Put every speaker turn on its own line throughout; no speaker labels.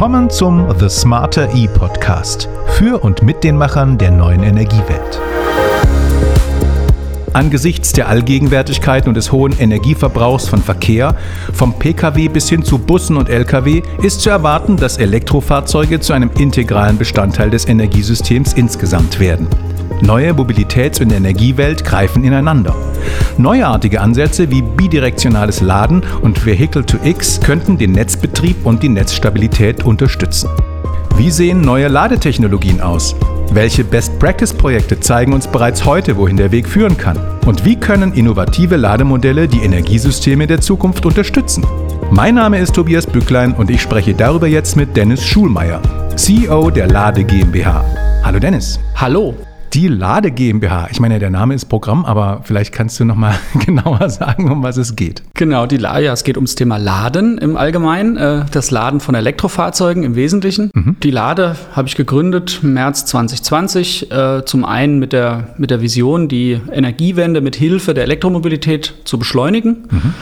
Willkommen zum The Smarter E Podcast für und mit den Machern der neuen Energiewelt. Angesichts der Allgegenwärtigkeit und des hohen Energieverbrauchs von Verkehr, vom Pkw bis hin zu Bussen und Lkw, ist zu erwarten, dass Elektrofahrzeuge zu einem integralen Bestandteil des Energiesystems insgesamt werden. Neue Mobilitäts- und Energiewelt greifen ineinander. Neuartige Ansätze wie bidirektionales Laden und Vehicle-to-X könnten den Netzbetrieb und die Netzstabilität unterstützen. Wie sehen neue Ladetechnologien aus? Welche Best-Practice-Projekte zeigen uns bereits heute, wohin der Weg führen kann? Und wie können innovative Lademodelle die Energiesysteme der Zukunft unterstützen? Mein Name ist Tobias Bücklein und ich spreche darüber jetzt mit Dennis Schulmeier, CEO der Lade GmbH. Hallo Dennis.
Hallo.
Die Lade GmbH. Ich meine, der Name ist Programm, aber vielleicht kannst du noch mal genauer sagen, um was es geht.
Genau, die Lade, ja, es geht ums Thema Laden im Allgemeinen, äh, das Laden von Elektrofahrzeugen im Wesentlichen. Mhm. Die Lade habe ich gegründet im März 2020, äh, zum einen mit der, mit der Vision, die Energiewende mit Hilfe der Elektromobilität zu beschleunigen. Mhm.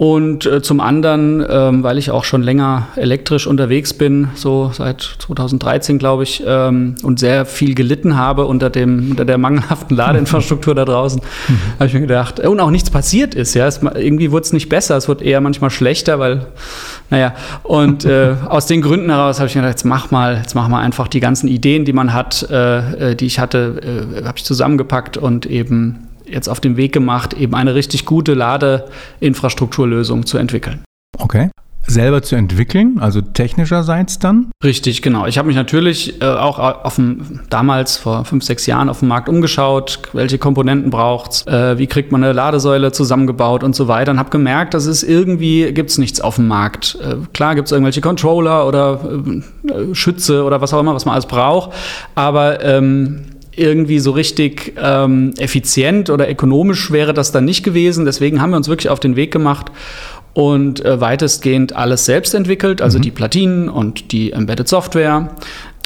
Und äh, zum anderen, ähm, weil ich auch schon länger elektrisch unterwegs bin, so seit 2013, glaube ich, ähm, und sehr viel gelitten habe unter, dem, unter der mangelhaften Ladeinfrastruktur da draußen, habe ich mir gedacht, und auch nichts passiert ist. Ja, es, irgendwie wurde es nicht besser, es wurde eher manchmal schlechter, weil, naja, und äh, aus den Gründen heraus habe ich mir gedacht, jetzt mach mal, jetzt mach mal einfach die ganzen Ideen, die man hat, äh, äh die ich hatte, äh, habe ich zusammengepackt und eben jetzt auf den Weg gemacht, eben eine richtig gute Ladeinfrastrukturlösung zu entwickeln.
Okay selber zu entwickeln, also technischerseits dann?
Richtig, genau. Ich habe mich natürlich äh, auch auf dem, damals vor fünf, sechs Jahren auf dem Markt umgeschaut, welche Komponenten braucht es, äh, wie kriegt man eine Ladesäule zusammengebaut und so weiter und habe gemerkt, dass es irgendwie gibt es nichts auf dem Markt. Äh, klar gibt es irgendwelche Controller oder äh, Schütze oder was auch immer, was man alles braucht, aber ähm, irgendwie so richtig ähm, effizient oder ökonomisch wäre das dann nicht gewesen. Deswegen haben wir uns wirklich auf den Weg gemacht und äh, weitestgehend alles selbst entwickelt, also mhm. die Platinen und die Embedded Software.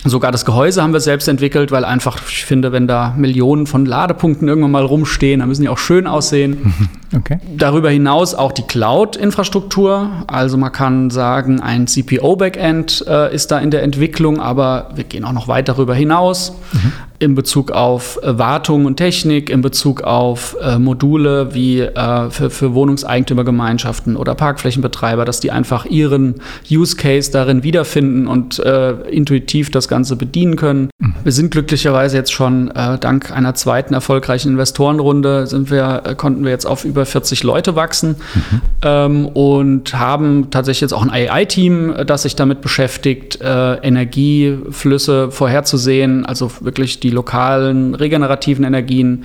Sogar das Gehäuse haben wir selbst entwickelt, weil einfach, ich finde, wenn da Millionen von Ladepunkten irgendwann mal rumstehen, dann müssen die auch schön aussehen. Okay. Darüber hinaus auch die Cloud-Infrastruktur. Also man kann sagen, ein CPO-Backend äh, ist da in der Entwicklung, aber wir gehen auch noch weit darüber hinaus. Mhm in Bezug auf äh, Wartung und Technik, in Bezug auf äh, Module wie äh, für, für Wohnungseigentümergemeinschaften oder Parkflächenbetreiber, dass die einfach ihren Use Case darin wiederfinden und äh, intuitiv das Ganze bedienen können. Mhm. Wir sind glücklicherweise jetzt schon äh, dank einer zweiten erfolgreichen Investorenrunde sind wir, äh, konnten wir jetzt auf über 40 Leute wachsen mhm. ähm, und haben tatsächlich jetzt auch ein AI-Team, das sich damit beschäftigt, Energieflüsse vorherzusehen, also wirklich die lokalen regenerativen Energien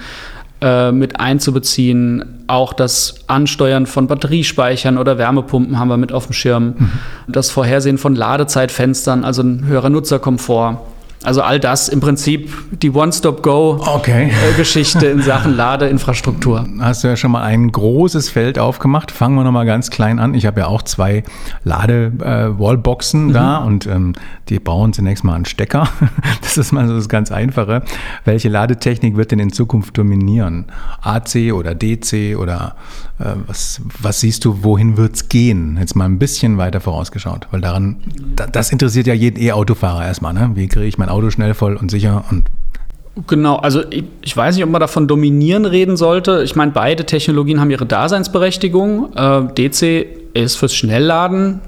äh, mit einzubeziehen. Auch das Ansteuern von Batteriespeichern oder Wärmepumpen haben wir mit auf dem Schirm. Mhm. Das Vorhersehen von Ladezeitfenstern, also ein höherer Nutzerkomfort. Also all das im Prinzip die One-Stop-Go-Geschichte okay. in Sachen Ladeinfrastruktur.
Hast du ja schon mal ein großes Feld aufgemacht. Fangen wir nochmal ganz klein an. Ich habe ja auch zwei Lade-Wallboxen mhm. da und ähm, die bauen zunächst mal einen Stecker. Das ist mal so das ganz Einfache. Welche Ladetechnik wird denn in Zukunft dominieren? AC oder DC oder äh, was, was siehst du, wohin wird es gehen? Jetzt mal ein bisschen weiter vorausgeschaut, weil daran, das interessiert ja jeden E-Autofahrer erstmal. Ne? Wie kriege ich mein Auto schnell voll und sicher und
Genau, also ich, ich, weiß nicht, ob man davon dominieren reden sollte. Ich meine, beide Technologien haben ihre Daseinsberechtigung. Äh, DC ist fürs Schnellladen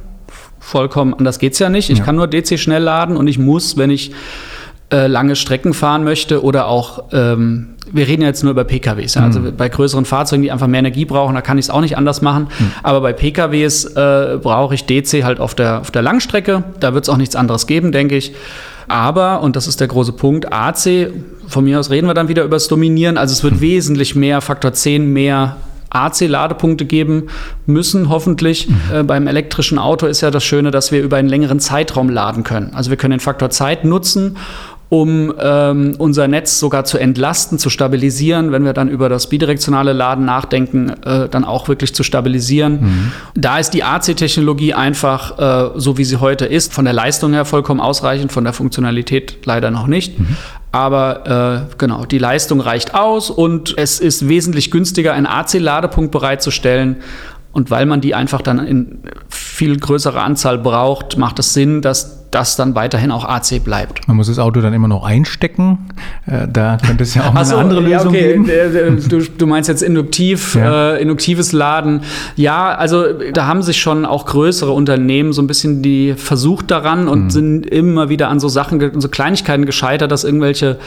vollkommen anders geht es ja nicht. Ich ja. kann nur DC schnell laden und ich muss, wenn ich äh, lange Strecken fahren möchte oder auch, ähm, wir reden jetzt nur über PKWs, ja? also mhm. bei größeren Fahrzeugen, die einfach mehr Energie brauchen, da kann ich es auch nicht anders machen. Mhm. Aber bei PKWs äh, brauche ich DC halt auf der, auf der Langstrecke. Da wird es auch nichts anderes geben, denke ich. Aber, und das ist der große Punkt, AC, von mir aus reden wir dann wieder über das Dominieren. Also es wird mhm. wesentlich mehr, Faktor 10 mehr AC-Ladepunkte geben müssen, hoffentlich. Mhm. Äh, beim elektrischen Auto ist ja das Schöne, dass wir über einen längeren Zeitraum laden können. Also wir können den Faktor Zeit nutzen um ähm, unser Netz sogar zu entlasten, zu stabilisieren, wenn wir dann über das bidirektionale Laden nachdenken, äh, dann auch wirklich zu stabilisieren. Mhm. Da ist die AC-Technologie einfach, äh, so wie sie heute ist, von der Leistung her vollkommen ausreichend, von der Funktionalität leider noch nicht. Mhm. Aber äh, genau, die Leistung reicht aus und es ist wesentlich günstiger, einen AC-Ladepunkt bereitzustellen. Und weil man die einfach dann in viel größerer Anzahl braucht, macht es Sinn, dass das dann weiterhin auch AC bleibt.
Man muss das Auto dann immer noch einstecken. Äh, da könnte es ja auch
so,
eine andere Lösung
ja, okay.
geben.
Du, du, meinst jetzt induktiv, ja. äh, induktives Laden. Ja, also da haben sich schon auch größere Unternehmen so ein bisschen die versucht daran und mhm. sind immer wieder an so Sachen, so Kleinigkeiten gescheitert, dass irgendwelche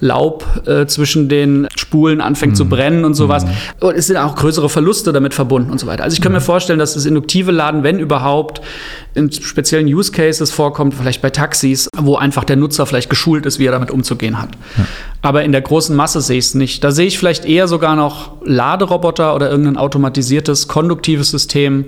Laub äh, zwischen den Spulen anfängt mhm. zu brennen und sowas. Mhm. Und es sind auch größere Verluste damit verbunden und so weiter. Also ich kann mir mhm. vorstellen, dass das induktive Laden, wenn überhaupt, in speziellen Use Cases vorkommt, vielleicht bei Taxis, wo einfach der Nutzer vielleicht geschult ist, wie er damit umzugehen hat. Ja. Aber in der großen Masse sehe ich es nicht. Da sehe ich vielleicht eher sogar noch Laderoboter oder irgendein automatisiertes, konduktives System,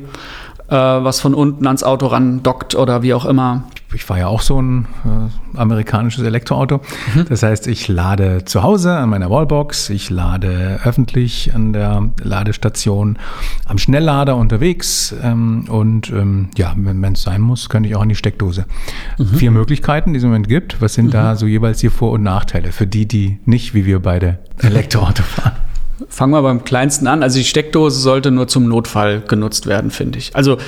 äh, was von unten ans Auto ran dockt oder wie auch immer
ich fahre ja auch so ein äh, amerikanisches Elektroauto. Mhm. Das heißt, ich lade zu Hause an meiner Wallbox, ich lade öffentlich an der Ladestation, am Schnelllader unterwegs ähm, und ähm, ja, wenn es sein muss, könnte ich auch an die Steckdose. Mhm. Vier Möglichkeiten, die es im Moment gibt. Was sind mhm. da so jeweils die Vor- und Nachteile für die, die nicht wie wir beide Elektroauto fahren?
Fangen wir beim kleinsten an. Also die Steckdose sollte nur zum Notfall genutzt werden, finde ich. Also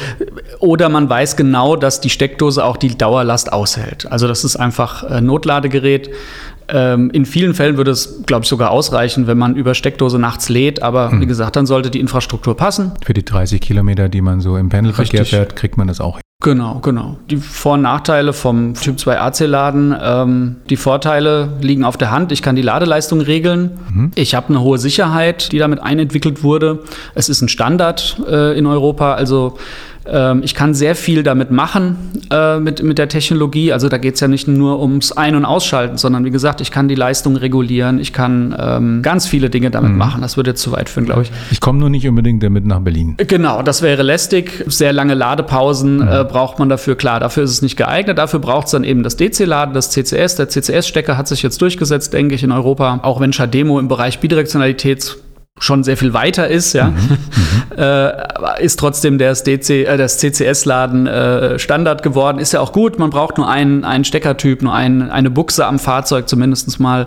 oder man weiß genau, dass die Steckdose auch die Dauerlast aushält. Also das ist einfach ein Notladegerät. Ähm, in vielen Fällen würde es, glaube ich, sogar ausreichen, wenn man über Steckdose nachts lädt. Aber mhm. wie gesagt, dann sollte die Infrastruktur passen.
Für die 30 Kilometer, die man so im Pendelverkehr fährt, kriegt man das auch
Genau, genau. Die Vor- und Nachteile vom Typ 2 AC-Laden. Ähm, die Vorteile liegen auf der Hand. Ich kann die Ladeleistung regeln. Mhm. Ich habe eine hohe Sicherheit, die damit einentwickelt wurde. Es ist ein Standard äh, in Europa. Also ich kann sehr viel damit machen, äh, mit, mit der Technologie. Also da geht es ja nicht nur ums Ein- und Ausschalten, sondern wie gesagt, ich kann die Leistung regulieren, ich kann ähm, ganz viele Dinge damit mhm. machen. Das würde jetzt zu weit führen, glaube ich.
Ich komme nur nicht unbedingt damit nach Berlin.
Genau, das wäre lästig. Sehr lange Ladepausen mhm. äh, braucht man dafür. Klar, dafür ist es nicht geeignet. Dafür braucht es dann eben das DC-Laden, das CCS. Der CCS-Stecker hat sich jetzt durchgesetzt, denke ich, in Europa. Auch wenn Shademo im Bereich Bidirektionalität schon sehr viel weiter ist, ja, mhm, äh, ist trotzdem das, DC, äh, das CCS-Laden äh, Standard geworden. Ist ja auch gut, man braucht nur einen, einen Steckertyp, nur ein, eine Buchse am Fahrzeug zumindest mal.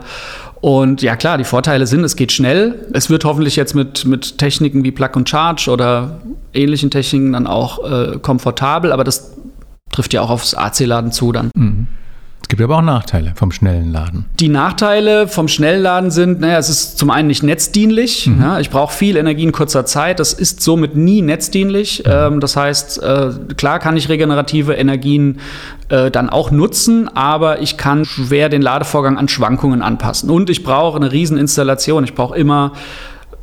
Und ja klar, die Vorteile sind, es geht schnell. Es wird hoffentlich jetzt mit, mit Techniken wie Plug and Charge oder ähnlichen Techniken dann auch äh, komfortabel, aber das trifft ja auch aufs AC-Laden zu dann. Mhm.
Es gibt aber auch Nachteile vom schnellen Laden.
Die Nachteile vom Schnellladen sind, naja, es ist zum einen nicht netzdienlich. Mhm. Ja, ich brauche viel Energie in kurzer Zeit. Das ist somit nie netzdienlich. Mhm. Ähm, das heißt, äh, klar kann ich regenerative Energien äh, dann auch nutzen, aber ich kann schwer den Ladevorgang an Schwankungen anpassen. Und ich brauche eine Rieseninstallation. Ich brauche immer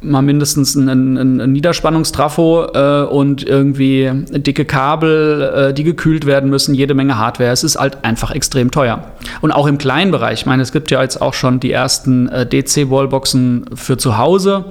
mal mindestens ein, ein, ein Niederspannungstrafo äh, und irgendwie dicke Kabel, äh, die gekühlt werden müssen, jede Menge Hardware. Es ist halt einfach extrem teuer. Und auch im kleinen Bereich, ich meine, es gibt ja jetzt auch schon die ersten äh, DC-Wallboxen für zu Hause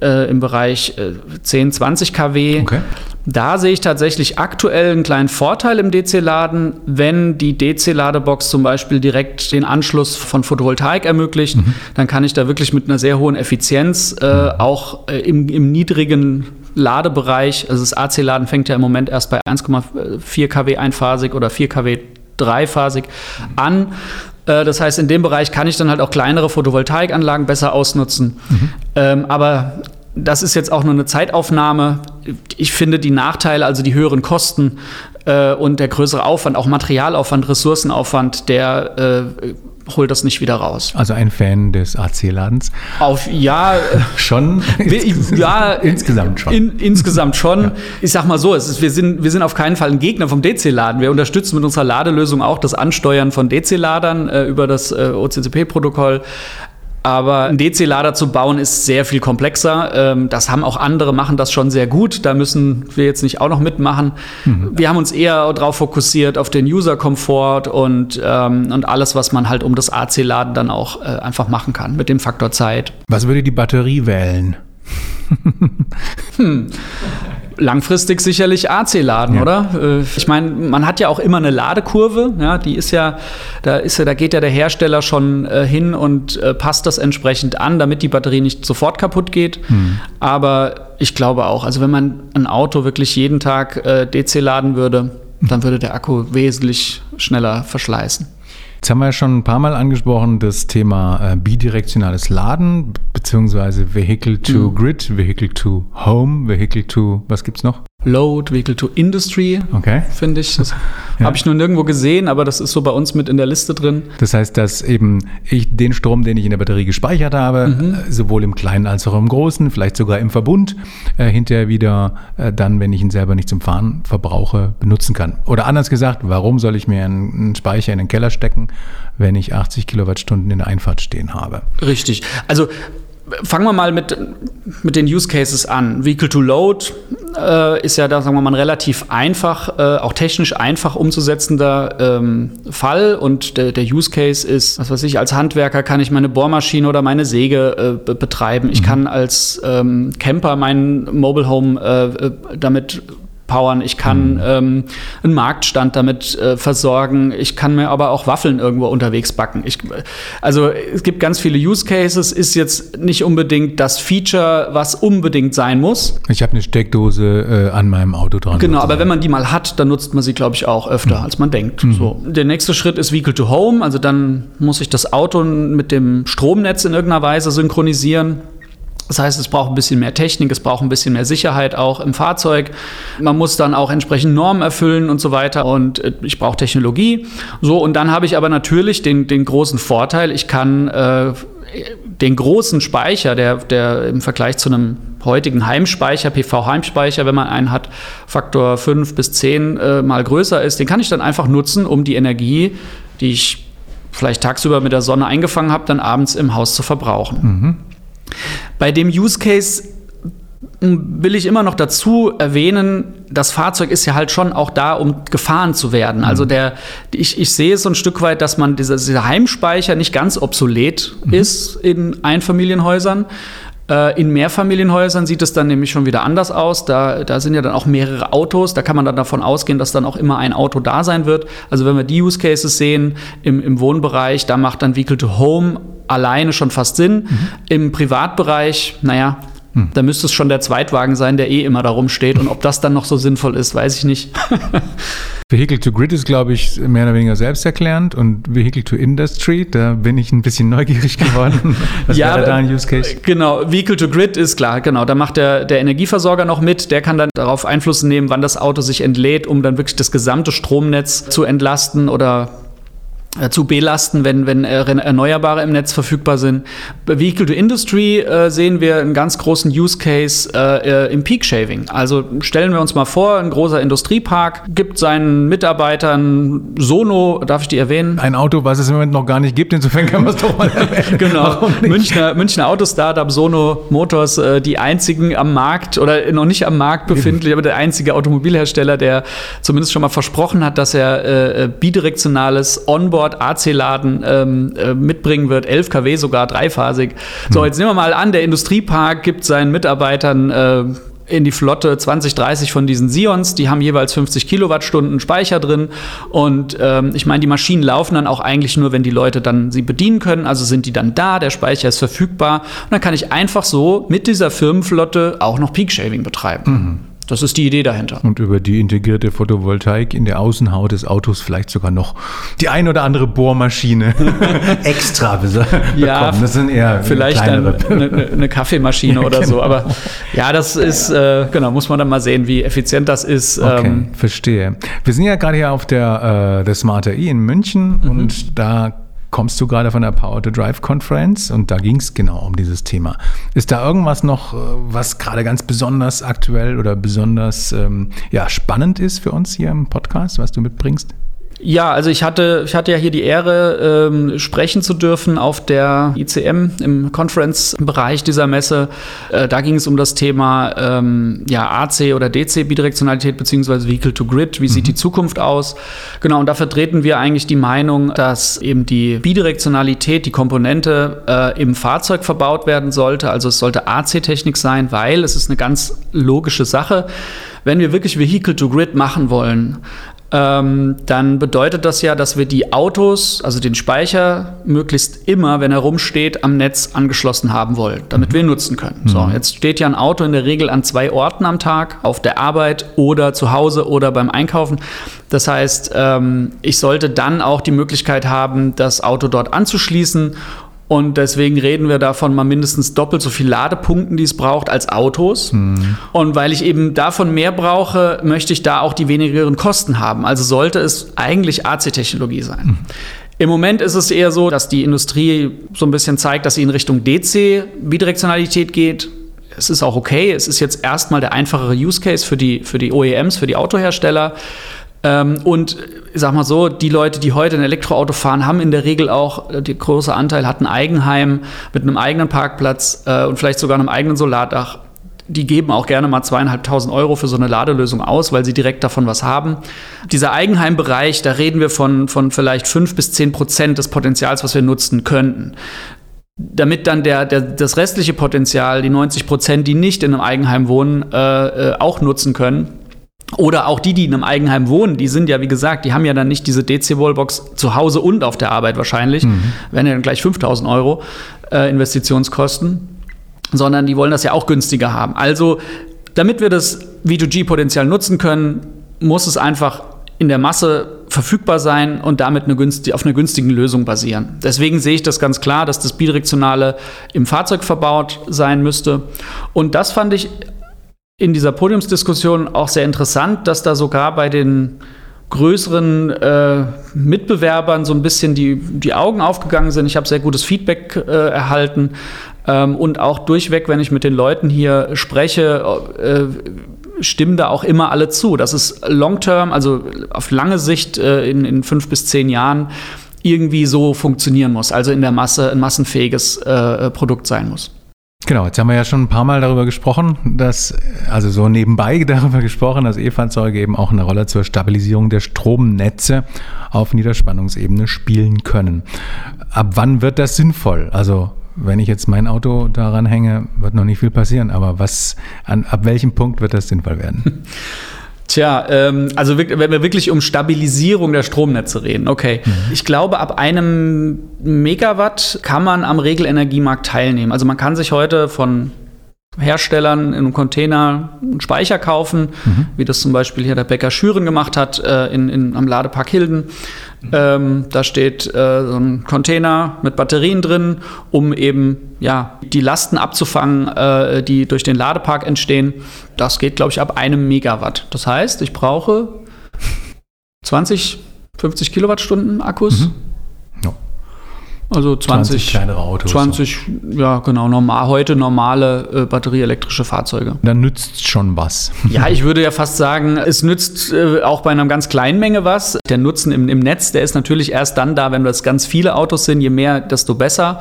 äh, im Bereich 10, äh, 20 kW. Okay. Da sehe ich tatsächlich aktuell einen kleinen Vorteil im DC-Laden, wenn die DC-Ladebox zum Beispiel direkt den Anschluss von Photovoltaik ermöglicht, mhm. dann kann ich da wirklich mit einer sehr hohen Effizienz äh, mhm. auch äh, im, im niedrigen Ladebereich, also das AC-Laden fängt ja im Moment erst bei 1,4 kW einphasig oder 4 kW dreiphasig an. Äh, das heißt, in dem Bereich kann ich dann halt auch kleinere Photovoltaikanlagen besser ausnutzen. Mhm. Ähm, aber das ist jetzt auch nur eine Zeitaufnahme. Ich finde die Nachteile, also die höheren Kosten äh, und der größere Aufwand, auch Materialaufwand, Ressourcenaufwand, der äh, holt das nicht wieder raus.
Also ein Fan des AC-Ladens?
Auf ja
schon.
ja insgesamt schon. In, insgesamt schon. Ja. Ich sag mal so, es ist, wir sind wir sind auf keinen Fall ein Gegner vom DC-Laden. Wir unterstützen mit unserer Ladelösung auch das Ansteuern von DC-Ladern äh, über das äh, OCCP-Protokoll. Aber einen DC-Lader zu bauen ist sehr viel komplexer. Ähm, das haben auch andere, machen das schon sehr gut. Da müssen wir jetzt nicht auch noch mitmachen. Mhm. Wir haben uns eher darauf fokussiert, auf den User-Komfort und, ähm, und alles, was man halt um das AC-Laden dann auch äh, einfach machen kann mit dem Faktor Zeit.
Was würde die Batterie wählen?
hm langfristig sicherlich AC-Laden, ja. oder? Äh, ich meine, man hat ja auch immer eine Ladekurve, ja, die ist ja, da ist ja, da geht ja der Hersteller schon äh, hin und äh, passt das entsprechend an, damit die Batterie nicht sofort kaputt geht. Hm. Aber ich glaube auch, also wenn man ein Auto wirklich jeden Tag äh, DC laden würde, dann würde der Akku wesentlich schneller verschleißen.
Jetzt haben wir ja schon ein paar Mal angesprochen, das Thema äh, bidirektionales Laden, beziehungsweise Vehicle to mhm. Grid, Vehicle to Home, Vehicle to, was gibt's noch?
Load, Vehicle to Industry,
Okay.
finde ich. Das
Ja.
habe ich nur nirgendwo gesehen, aber das ist so bei uns mit in der Liste drin.
Das heißt, dass eben ich den Strom, den ich in der Batterie gespeichert habe,
Mhm.
äh, sowohl im Kleinen als auch im Großen, vielleicht sogar im Verbund, äh, hinterher wieder äh, dann, wenn ich ihn selber nicht zum Fahren verbrauche, benutzen kann. Oder anders gesagt, warum soll ich mir einen, einen Speicher in den Keller stecken, wenn ich 80 Kilowattstunden in der Einfahrt stehen habe?
Richtig. Also fangen wir mal mit, mit den Use Cases an. Vehicle to Load äh, ist ja da, sagen wir mal, ein relativ einfach, äh, auch technisch einfach umzusetzender ähm, Fall. Und der, der Use Case ist, was weiß ich, als Handwerker kann ich meine Bohrmaschine oder meine Säge äh, be betreiben. Ich kann als ähm, Camper meinen Mobile Home äh, äh, damit powern, ich kann ähm, einen Marktstand damit äh, versorgen, ich kann mir aber auch Waffeln irgendwo unterwegs backen. Ich, also es gibt ganz viele Use Cases, ist jetzt nicht unbedingt das Feature, was unbedingt sein muss.
Ich habe eine Steckdose äh, an meinem Auto dran.
Genau, aber wenn man die mal hat, dann nutzt man sie, glaube ich, auch öfter, als man denkt. So. Der nächste Schritt ist Vehicle to Home, also dann muss ich das Auto mit dem Stromnetz in irgendeiner Weise synchronisieren. Das heißt, es braucht ein bisschen mehr Technik, es braucht ein bisschen mehr Sicherheit auch im Fahrzeug. Man muss dann auch entsprechend Normen erfüllen und so weiter. Und äh, ich brauche Technologie. So, und dann habe ich aber natürlich den, den großen Vorteil, ich kann äh, den großen Speicher, der, der im Vergleich zu einem heutigen Heimspeicher, PV-Heimspeicher, wenn man einen hat, Faktor 5 bis 10 äh, mal größer ist, den kann ich dann einfach nutzen, um die Energie, die ich vielleicht tagsüber mit der Sonne eingefangen habe, dann abends im Haus zu verbrauchen. Bei dem Use Case m, will ich immer noch dazu erwähnen, das Fahrzeug ist ja halt schon auch da, um gefahren zu werden. Also der, ich, ich sehe so ein Stück weit, dass man dieser, dieser Heimspeicher nicht ganz obsolet ist in Einfamilienhäusern. Äh, In Mehrfamilienhäusern sieht es dann nämlich schon wieder anders aus. Da, da sind ja dann auch mehrere Autos. Da kann man dann davon ausgehen, dass dann auch immer ein Auto da sein wird. Also wenn wir die Use Cases sehen im, im Wohnbereich, da macht dann Vehicle to Home alleine schon fast Sinn. Im Privatbereich, naja, da müsste es schon der Zweitwagen sein, der eh immer da rumsteht. Und ob das dann noch so sinnvoll ist, weiß ich nicht.
Vehicle to Grid ist, glaube ich, mehr oder weniger selbsterklärend und Vehicle to Industry, da bin ich ein bisschen neugierig geworden. Was wäre da ein Use Case?
Genau, Vehicle to Grid ist klar, genau. Da macht der, der Energieversorger noch mit. Der kann dann darauf Einfluss nehmen, wann das Auto sich entlädt, um dann wirklich das gesamte Stromnetz zu entlasten oder äh, zu belasten, wenn, wenn äh, Erneuerbare im Netz verfügbar sind. Bei Vehicle to Industry äh, sehen wir einen ganz großen Use Case äh, äh, im Peak Shaving. Also stellen wir uns mal vor, ein großer Industriepark gibt seinen Mitarbeitern Sono, darf ich die erwähnen?
Ein Auto, was es im Moment noch gar nicht gibt, insofern kann man es doch mal erwähnen.
Genau? Münchner, Münchner Autostartup Sono Motors, äh, die einzigen am Markt oder noch nicht am Markt befindlich, aber der einzige Automobilhersteller, der zumindest schon mal versprochen hat, dass er äh, äh, bidirektionales Onboard AC-Laden ähm, äh, mitbringen wird, 11 kW sogar dreiphasig. So, jetzt nehmen wir mal an, der Industriepark gibt seinen Mitarbeitern äh, in die Flotte 20, 30 von diesen Sions. Die haben jeweils 50 Kilowattstunden Speicher drin. Und ähm, ich meine, die Maschinen laufen dann auch eigentlich nur, wenn die Leute dann sie bedienen können. Also sind die dann da, der Speicher ist verfügbar. Und dann kann ich einfach so mit dieser Firmenflotte auch noch Peak Shaving betreiben. Das ist die Idee dahinter.
Und über die integrierte Photovoltaik in der Außenhaut des Autos vielleicht sogar noch die ein oder andere Bohrmaschine extra bes-
Ja,
bekommen. Das sind eher
Vielleicht dann
kleinere.
eine, eine Kaffeemaschine oder so. Aber ja, das ist, äh, genau, muss man dann mal sehen, wie effizient das ist.
Okay,
Ähm,
verstehe. Wir sind ja gerade hier auf der, äh, der Smart AI in München
Mhm.
und da kommst du gerade von der Power to Drive Conference und da ging es genau um dieses Thema. Ist da irgendwas noch, äh, was gerade ganz besonders aktuell oder besonders ähm, ja, spannend ist für uns hier im Podcast, was du mitbringst?
Ja, also ich hatte, ich hatte ja hier die Ehre, ähm, sprechen zu dürfen auf der ICM im Conference-Bereich dieser Messe. Äh, da ging es um das Thema ähm, ja, AC oder DC Bidirektionalität beziehungsweise Vehicle to Grid. Wie sieht die Zukunft aus? Genau, und da vertreten wir eigentlich die Meinung, dass eben die Bidirektionalität, die Komponente äh, im Fahrzeug verbaut werden sollte. Also es sollte AC-Technik sein, weil es ist eine ganz logische Sache. Wenn wir wirklich Vehicle to Grid machen wollen, ähm, dann bedeutet das ja, dass wir die Autos, also den Speicher, möglichst immer, wenn er rumsteht, am Netz angeschlossen haben wollen, damit wir ihn nutzen können. So, jetzt steht ja ein Auto in der Regel an zwei Orten am Tag, auf der Arbeit oder zu Hause oder beim Einkaufen. Das heißt, ähm, ich sollte dann auch die Möglichkeit haben, das Auto dort anzuschließen Und deswegen reden wir davon mal mindestens doppelt so viel Ladepunkten, die es braucht, als Autos. Mhm. Und weil ich eben davon mehr brauche, möchte ich da auch die wenigeren Kosten haben. Also sollte es eigentlich AC-Technologie sein. Mhm. Im Moment ist es eher so, dass die Industrie so ein bisschen zeigt, dass sie in Richtung DC-Bidirektionalität geht. Es ist auch okay. Es ist jetzt erstmal der einfachere Use Case für die, für die OEMs, für die Autohersteller. Ähm, und ich sag mal so, die Leute, die heute ein Elektroauto fahren, haben in der Regel auch, äh, der große Anteil hat ein Eigenheim mit einem eigenen Parkplatz äh, und vielleicht sogar einem eigenen Solardach. Die geben auch gerne mal zweieinhalbtausend Euro für so eine Ladelösung aus, weil sie direkt davon was haben. Dieser Eigenheimbereich, da reden wir von, von vielleicht fünf bis zehn Prozent des Potenzials, was wir nutzen könnten damit dann der, der, das restliche Potenzial, die 90 Prozent, die nicht in einem Eigenheim wohnen, äh, äh, auch nutzen können. Oder auch die, die in einem Eigenheim wohnen, die sind ja, wie gesagt, die haben ja dann nicht diese DC-Wallbox zu Hause und auf der Arbeit wahrscheinlich, mhm. werden ja dann gleich 5000 Euro äh, Investitionskosten, sondern die wollen das ja auch günstiger haben. Also, damit wir das V2G-Potenzial nutzen können, muss es einfach in der Masse verfügbar sein und damit eine günstig, auf einer günstigen Lösung basieren. Deswegen sehe ich das ganz klar, dass das Bidirektionale im Fahrzeug verbaut sein müsste. Und das fand ich in dieser Podiumsdiskussion auch sehr interessant, dass da sogar bei den größeren äh, Mitbewerbern so ein bisschen die, die Augen aufgegangen sind. Ich habe sehr gutes Feedback äh, erhalten ähm, und auch durchweg, wenn ich mit den Leuten hier spreche, äh, stimmen da auch immer alle zu. Das ist long-term, also auf lange Sicht äh, in, in fünf bis zehn Jahren irgendwie so funktionieren muss, also in der Masse ein massenfähiges äh, Produkt sein muss.
Genau, jetzt haben wir ja schon ein paar Mal darüber gesprochen, dass, also so nebenbei darüber gesprochen, dass E-Fahrzeuge eben auch eine Rolle zur Stabilisierung der Stromnetze auf Niederspannungsebene spielen können. Ab wann wird das sinnvoll? Also wenn ich jetzt mein Auto daran hänge, wird noch nicht viel passieren, aber was, an, ab welchem Punkt wird das sinnvoll werden?
Tja, ähm, also wenn wir wirklich um Stabilisierung der Stromnetze reden, okay. Mhm. Ich glaube, ab einem Megawatt kann man am Regelenergiemarkt teilnehmen. Also man kann sich heute von Herstellern in einem Container einen Speicher kaufen, mhm. wie das zum Beispiel hier der Bäcker Schüren gemacht hat äh, in, in, am Ladepark Hilden. Ähm, da steht äh, so ein Container mit Batterien drin, um eben ja, die Lasten abzufangen, äh, die durch den Ladepark entstehen. Das geht, glaube ich, ab einem Megawatt. Das heißt, ich brauche 20, 50 Kilowattstunden Akkus. Mhm. Also 20, 20
kleinere Autos.
20, so. ja genau, normal, heute normale äh, batterieelektrische Fahrzeuge.
Dann nützt schon was.
Ja, ich würde ja fast sagen, es nützt äh, auch bei einer ganz kleinen Menge was. Der Nutzen im, im Netz, der ist natürlich erst dann da, wenn das ganz viele Autos sind. Je mehr, desto besser.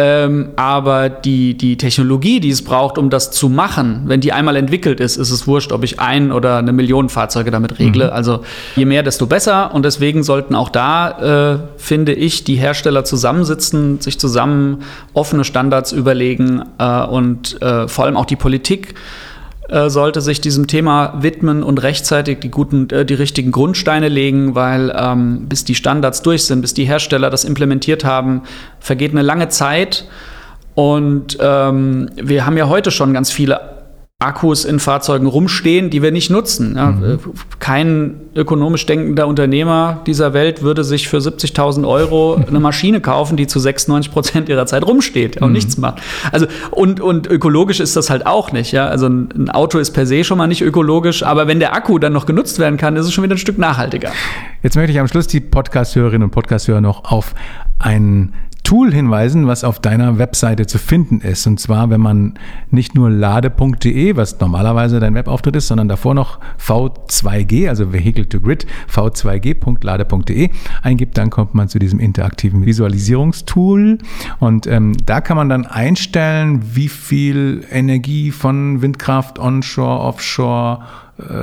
Ähm, aber die, die Technologie, die es braucht, um das zu machen, wenn die einmal entwickelt ist, ist es wurscht, ob ich ein oder eine Million Fahrzeuge damit regle. Mhm. Also je mehr, desto besser. Und deswegen sollten auch da, äh, finde ich, die Hersteller zusammensitzen, sich zusammen offene Standards überlegen äh, und äh, vor allem auch die Politik äh, sollte sich diesem Thema widmen und rechtzeitig die guten, äh, die richtigen Grundsteine legen, weil ähm, bis die Standards durch sind, bis die Hersteller das implementiert haben, vergeht eine lange Zeit. Und ähm, wir haben ja heute schon ganz viele Akkus in Fahrzeugen rumstehen, die wir nicht nutzen. Ja, mhm. Kein ökonomisch denkender Unternehmer dieser Welt würde sich für 70.000 Euro eine Maschine kaufen, die zu 96 Prozent ihrer Zeit rumsteht und mhm. nichts macht. Also und, und ökologisch ist das halt auch nicht. Ja? Also ein Auto ist per se schon mal nicht ökologisch, aber wenn der Akku dann noch genutzt werden kann, ist es schon wieder ein Stück nachhaltiger.
Jetzt möchte ich am Schluss die Podcast-Hörerinnen und Podcast-Hörer noch auf ein Tool hinweisen, was auf deiner Webseite zu finden ist. Und zwar, wenn man nicht nur lade.de, was normalerweise dein Webauftritt ist, sondern davor noch V2G, also Vehicle to Grid, v2g.lade.de eingibt, dann kommt man zu diesem interaktiven Visualisierungstool. Und ähm, da kann man dann einstellen, wie viel Energie von Windkraft, Onshore, Offshore,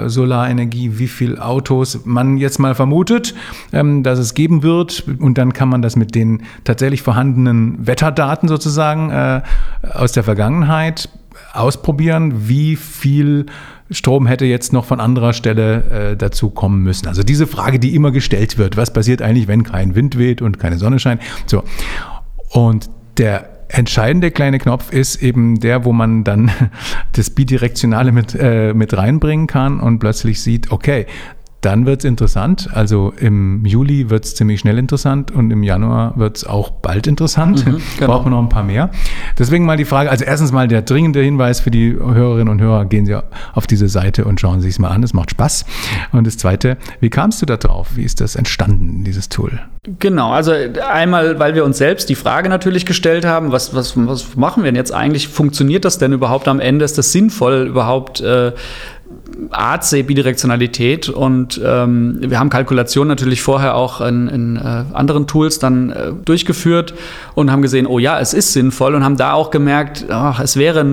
Solarenergie, wie viel Autos man jetzt mal vermutet, ähm, dass es geben wird. Und dann kann man das mit den tatsächlich vorhandenen Wetterdaten sozusagen äh, aus der Vergangenheit ausprobieren, wie viel Strom hätte jetzt noch von anderer Stelle äh, dazu kommen müssen. Also diese Frage, die immer gestellt wird, was passiert eigentlich, wenn kein Wind weht und keine Sonne scheint? So. Und der entscheidende kleine Knopf ist eben der, wo man dann das Bidirektionale mit, äh, mit reinbringen kann und plötzlich sieht, okay, dann wird es interessant. Also im Juli wird es ziemlich schnell interessant und im Januar wird es auch bald interessant. Mhm, genau. Brauchen wir noch ein paar mehr. Deswegen mal die Frage, also erstens mal der dringende Hinweis für die Hörerinnen und Hörer, gehen Sie auf diese Seite und schauen Sie es mal an, es macht Spaß. Und das Zweite, wie kamst du da drauf? Wie ist das entstanden, dieses Tool?
Genau, also einmal, weil wir uns selbst die Frage natürlich gestellt haben, was, was, was machen wir denn jetzt eigentlich? Funktioniert das denn überhaupt am Ende? Ist das sinnvoll überhaupt? Äh, Artsee Bidirektionalität und ähm, wir haben Kalkulationen natürlich vorher auch in, in äh, anderen Tools dann äh, durchgeführt und haben gesehen, oh ja, es ist sinnvoll und haben da auch gemerkt, ach, es wäre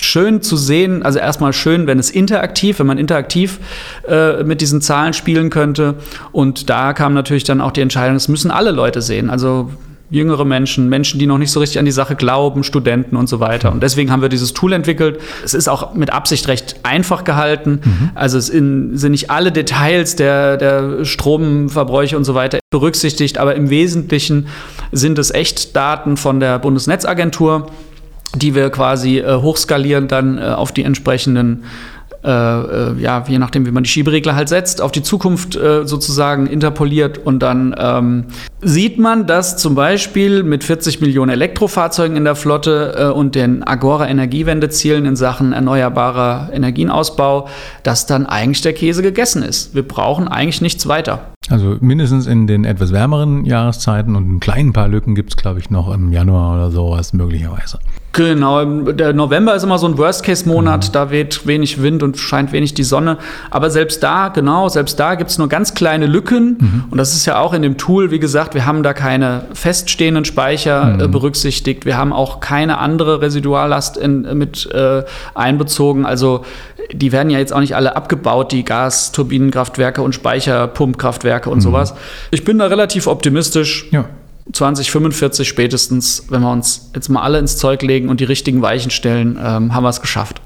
schön zu sehen, also erstmal schön, wenn es interaktiv, wenn man interaktiv äh, mit diesen Zahlen spielen könnte. Und da kam natürlich dann auch die Entscheidung, es müssen alle Leute sehen, also jüngere Menschen, Menschen, die noch nicht so richtig an die Sache glauben, Studenten und so weiter. Und deswegen haben wir dieses Tool entwickelt. Es ist auch mit Absicht recht einfach gehalten. Mhm. Also es in, sind nicht alle Details der, der Stromverbräuche und so weiter berücksichtigt, aber im Wesentlichen sind es Echtdaten von der Bundesnetzagentur, die wir quasi äh, hochskalieren dann äh, auf die entsprechenden äh, äh, ja, je nachdem, wie man die Schieberegler halt setzt, auf die Zukunft äh, sozusagen interpoliert und dann ähm, sieht man, dass zum Beispiel mit 40 Millionen Elektrofahrzeugen in der Flotte äh, und den Agora Energiewendezielen in Sachen erneuerbarer Energienausbau, dass dann eigentlich der Käse gegessen ist. Wir brauchen eigentlich nichts weiter.
Also mindestens in den etwas wärmeren Jahreszeiten und ein kleinen paar Lücken gibt es, glaube ich, noch im Januar oder sowas möglicherweise.
Genau, der November ist immer so ein Worst-Case-Monat, mhm. da weht wenig Wind und scheint wenig die Sonne. Aber selbst da, genau, selbst da gibt es nur ganz kleine Lücken. Mhm. Und das ist ja auch in dem Tool, wie gesagt, wir haben da keine feststehenden Speicher mhm. äh, berücksichtigt. Wir haben auch keine andere Residuallast in, mit äh, einbezogen. Also die werden ja jetzt auch nicht alle abgebaut, die Gasturbinenkraftwerke und Speicherpumpkraftwerke und mhm. sowas. Ich bin da relativ optimistisch. Ja. 2045 spätestens, wenn wir uns jetzt mal alle ins Zeug legen und die richtigen Weichen stellen, ähm, haben wir es geschafft.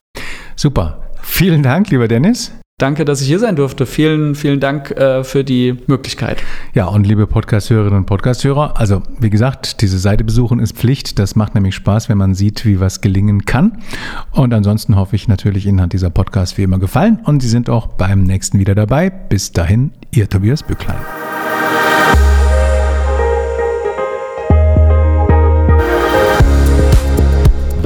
Super. Vielen Dank, lieber Dennis.
Danke, dass ich hier sein durfte. Vielen, vielen Dank äh, für die Möglichkeit.
Ja, und liebe Podcast-Hörerinnen und Podcast-Hörer, also wie gesagt, diese Seite besuchen ist Pflicht. Das macht nämlich Spaß, wenn man sieht, wie was gelingen kann. Und ansonsten hoffe ich natürlich, Ihnen hat dieser Podcast wie immer gefallen und Sie sind auch beim nächsten wieder dabei. Bis dahin, Ihr Tobias Bücklein.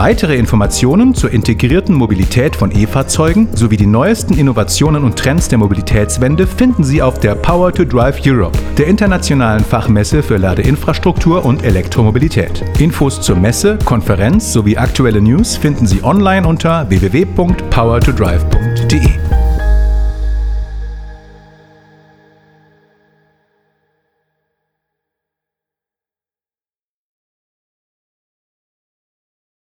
Weitere Informationen zur integrierten Mobilität von E-Fahrzeugen sowie die neuesten Innovationen und Trends der Mobilitätswende finden Sie auf der Power to Drive Europe, der internationalen Fachmesse für Ladeinfrastruktur und Elektromobilität. Infos zur Messe, Konferenz sowie aktuelle News finden Sie online unter www.powertodrive.de.